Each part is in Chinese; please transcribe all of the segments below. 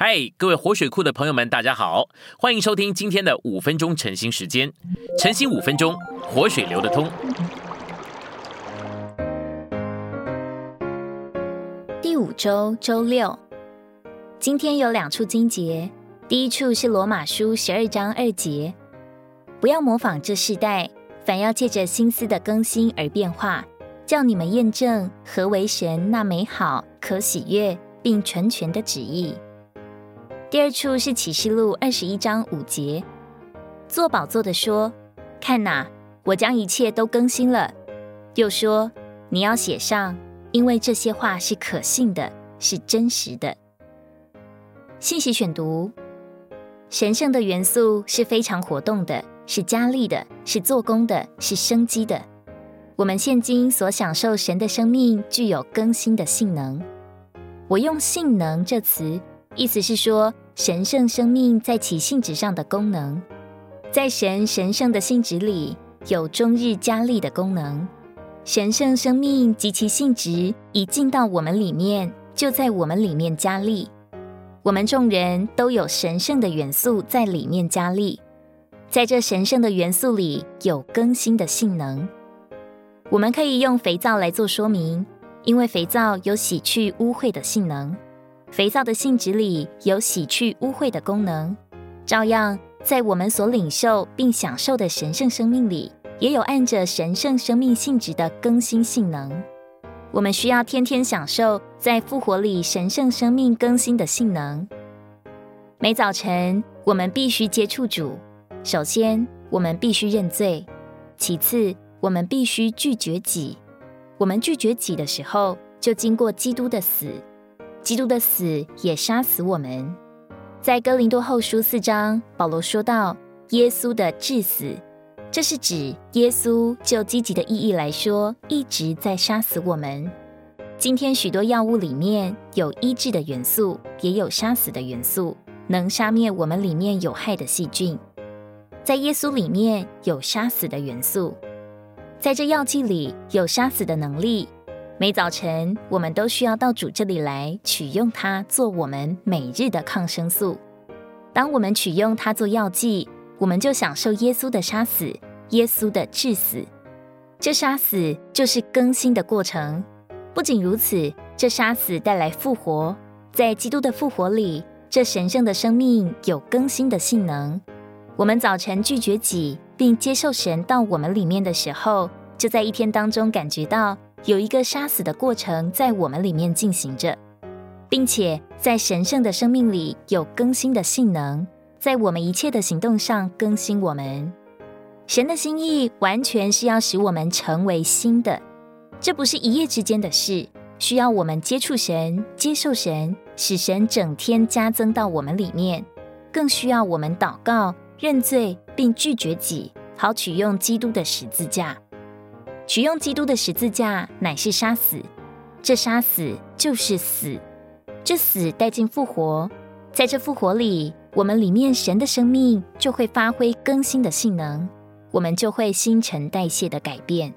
嗨，各位活水库的朋友们，大家好，欢迎收听今天的五分钟晨兴时间。晨兴五分钟，活水流得通。第五周周六，今天有两处经节。第一处是罗马书十二章二节，不要模仿这世代，反要借着心思的更新而变化，叫你们验证何为神那美好、可喜悦并纯全的旨意。第二处是启示录二十一章五节，坐宝座的说：“看哪，我将一切都更新了。”又说：“你要写上，因为这些话是可信的，是真实的。”信息选读：神圣的元素是非常活动的，是加力的，是做工的，是生机的。我们现今所享受神的生命，具有更新的性能。我用“性能”这词。意思是说，神圣生命在其性质上的功能，在神神圣的性质里有终日加力的功能。神圣生命及其性质已进到我们里面，就在我们里面加力。我们众人都有神圣的元素在里面加力，在这神圣的元素里有更新的性能。我们可以用肥皂来做说明，因为肥皂有洗去污秽的性能。肥皂的性质里有洗去污秽的功能，照样在我们所领受并享受的神圣生命里，也有按着神圣生命性质的更新性能。我们需要天天享受在复活里神圣生命更新的性能。每早晨，我们必须接触主。首先，我们必须认罪；其次，我们必须拒绝己。我们拒绝己的时候，就经过基督的死。基督的死也杀死我们。在哥林多后书四章，保罗说到耶稣的致死，这是指耶稣就积极的意义来说，一直在杀死我们。今天许多药物里面有医治的元素，也有杀死的元素，能杀灭我们里面有害的细菌。在耶稣里面有杀死的元素，在这药剂里有杀死的能力。每早晨，我们都需要到主这里来取用它做我们每日的抗生素。当我们取用它做药剂，我们就享受耶稣的杀死，耶稣的致死。这杀死就是更新的过程。不仅如此，这杀死带来复活。在基督的复活里，这神圣的生命有更新的性能。我们早晨拒绝己，并接受神到我们里面的时候，就在一天当中感觉到。有一个杀死的过程在我们里面进行着，并且在神圣的生命里有更新的性能，在我们一切的行动上更新我们。神的心意完全是要使我们成为新的，这不是一夜之间的事，需要我们接触神、接受神，使神整天加增到我们里面，更需要我们祷告、认罪并拒绝己，好取用基督的十字架。取用基督的十字架，乃是杀死。这杀死就是死，这死带进复活。在这复活里，我们里面神的生命就会发挥更新的性能，我们就会新陈代谢的改变。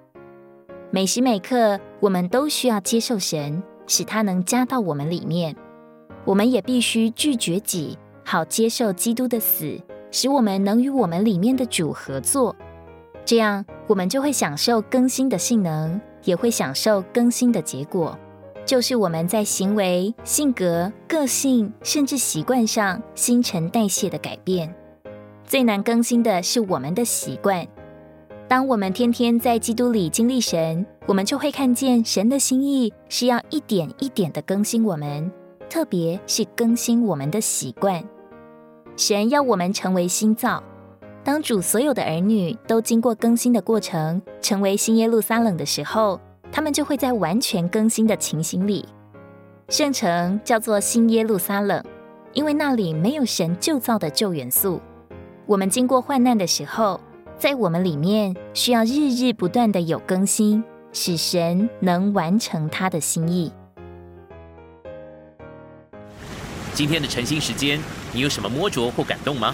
每时每刻，我们都需要接受神，使他能加到我们里面。我们也必须拒绝己，好接受基督的死，使我们能与我们里面的主合作。这样，我们就会享受更新的性能，也会享受更新的结果，就是我们在行为、性格、个性，甚至习惯上新陈代谢的改变。最难更新的是我们的习惯。当我们天天在基督里经历神，我们就会看见神的心意是要一点一点的更新我们，特别是更新我们的习惯。神要我们成为新造。当主所有的儿女都经过更新的过程，成为新耶路撒冷的时候，他们就会在完全更新的情形里。圣城叫做新耶路撒冷，因为那里没有神旧造的旧元素。我们经过患难的时候，在我们里面需要日日不断的有更新，使神能完成他的心意。今天的晨兴时间，你有什么摸着或感动吗？